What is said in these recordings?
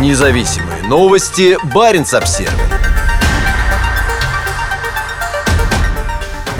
Независимые новости. Барин обсерва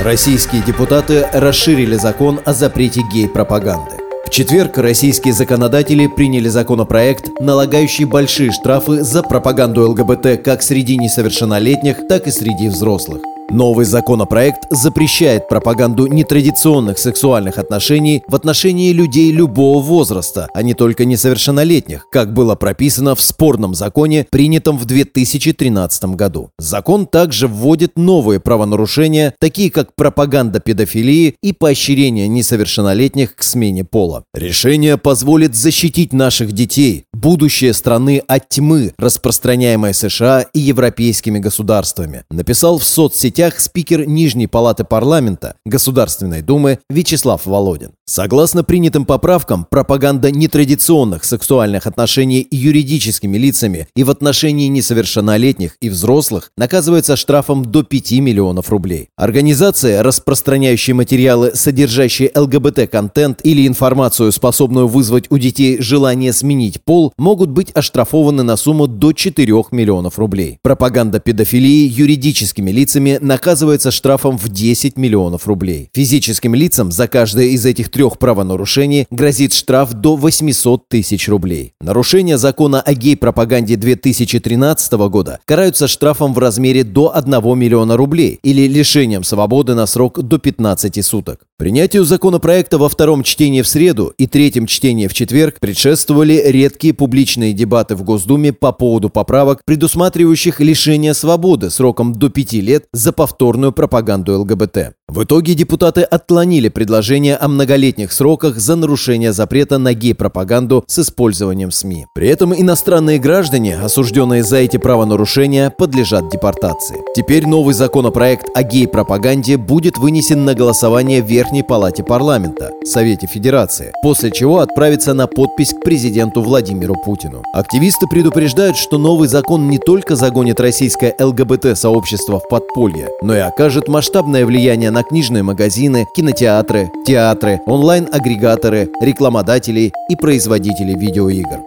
Российские депутаты расширили закон о запрете гей-пропаганды. В четверг российские законодатели приняли законопроект, налагающий большие штрафы за пропаганду ЛГБТ как среди несовершеннолетних, так и среди взрослых. Новый законопроект запрещает пропаганду нетрадиционных сексуальных отношений в отношении людей любого возраста, а не только несовершеннолетних, как было прописано в спорном законе, принятом в 2013 году. Закон также вводит новые правонарушения, такие как пропаганда педофилии и поощрение несовершеннолетних к смене пола. Решение позволит защитить наших детей, будущее страны от тьмы, распространяемой США и европейскими государствами, написал в соцсети соцсетях спикер Нижней палаты парламента Государственной Думы Вячеслав Володин. Согласно принятым поправкам, пропаганда нетрадиционных сексуальных отношений юридическими лицами и в отношении несовершеннолетних и взрослых наказывается штрафом до 5 миллионов рублей. Организация, распространяющая материалы, содержащие ЛГБТ-контент или информацию, способную вызвать у детей желание сменить пол, могут быть оштрафованы на сумму до 4 миллионов рублей. Пропаганда педофилии юридическими лицами наказывается штрафом в 10 миллионов рублей. Физическим лицам за каждое из этих трех правонарушений грозит штраф до 800 тысяч рублей. Нарушения закона о гей-пропаганде 2013 года караются штрафом в размере до 1 миллиона рублей или лишением свободы на срок до 15 суток. Принятию законопроекта во втором чтении в среду и третьем чтении в четверг предшествовали редкие публичные дебаты в Госдуме по поводу поправок, предусматривающих лишение свободы сроком до пяти лет за повторную пропаганду ЛГБТ. В итоге депутаты отклонили предложение о многолетних сроках за нарушение запрета на гей-пропаганду с использованием СМИ. При этом иностранные граждане, осужденные за эти правонарушения, подлежат депортации. Теперь новый законопроект о гей-пропаганде будет вынесен на голосование в Верхней Палате парламента, Совете Федерации, после чего отправится на подпись к президенту Владимиру Путину. Активисты предупреждают, что новый закон не только загонит российское ЛГБТ-сообщество в подполье, но и окажет масштабное влияние на книжные магазины, кинотеатры, театры, онлайн-агрегаторы, рекламодателей и производителей видеоигр.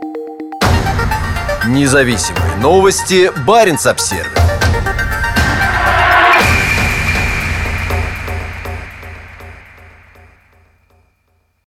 Независимые новости. Барин обсервис